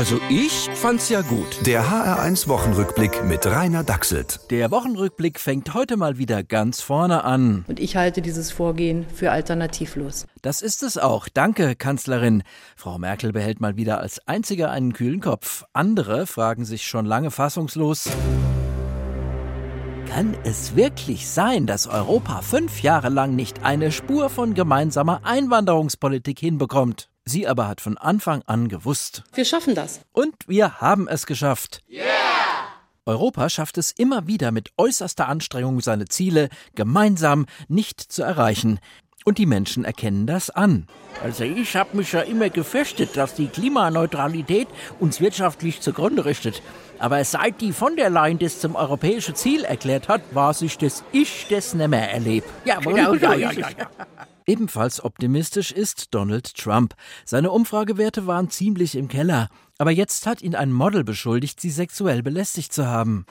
Also ich fand's ja gut. Der HR1 Wochenrückblick mit Rainer Dachselt. Der Wochenrückblick fängt heute mal wieder ganz vorne an. Und ich halte dieses Vorgehen für alternativlos. Das ist es auch. Danke, Kanzlerin. Frau Merkel behält mal wieder als einziger einen kühlen Kopf. Andere fragen sich schon lange fassungslos. Kann es wirklich sein, dass Europa fünf Jahre lang nicht eine Spur von gemeinsamer Einwanderungspolitik hinbekommt? Sie aber hat von Anfang an gewusst. Wir schaffen das. Und wir haben es geschafft. Yeah! Europa schafft es immer wieder mit äußerster Anstrengung, seine Ziele gemeinsam nicht zu erreichen. Und die Menschen erkennen das an. Also ich habe mich ja immer gefürchtet, dass die Klimaneutralität uns wirtschaftlich zugrunde richtet. Aber seit die von der Leyen das zum europäischen Ziel erklärt hat, war sich das Ich das nimmer erlebt. Ja, genau, ja, ja, ja. Ebenfalls optimistisch ist Donald Trump. Seine Umfragewerte waren ziemlich im Keller. Aber jetzt hat ihn ein Model beschuldigt, sie sexuell belästigt zu haben.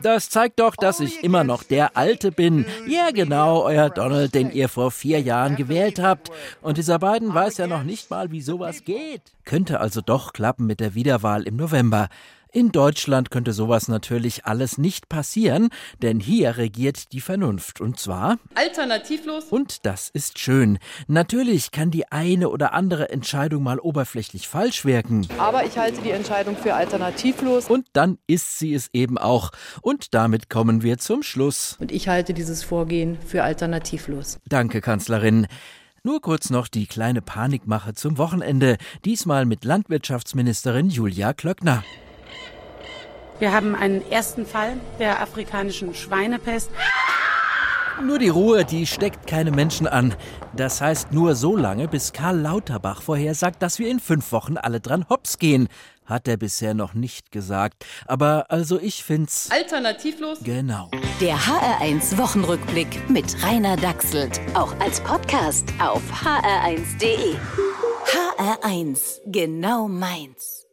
Das zeigt doch, dass ich immer noch der Alte bin. Ja, genau, euer Donald, den ihr vor vier Jahren gewählt habt. Und dieser Biden weiß ja noch nicht mal, wie sowas geht. Könnte also doch klappen mit der Wiederwahl im November. In Deutschland könnte sowas natürlich alles nicht passieren, denn hier regiert die Vernunft und zwar alternativlos. Und das ist schön. Natürlich kann die eine oder andere Entscheidung mal oberflächlich falsch wirken. Aber ich halte die Entscheidung für alternativlos. Und dann ist sie es eben auch. Und damit kommen wir zum Schluss. Und ich halte dieses Vorgehen für alternativlos. Danke, Kanzlerin. Nur kurz noch die kleine Panikmache zum Wochenende, diesmal mit Landwirtschaftsministerin Julia Klöckner. Wir haben einen ersten Fall der afrikanischen Schweinepest. Nur die Ruhe, die steckt keine Menschen an. Das heißt nur so lange, bis Karl Lauterbach vorhersagt, dass wir in fünf Wochen alle dran hops gehen. Hat er bisher noch nicht gesagt. Aber also ich find's. Alternativlos? Genau. Der HR1 Wochenrückblick mit Rainer Dachselt. Auch als Podcast auf hr1.de. HR1, genau meins.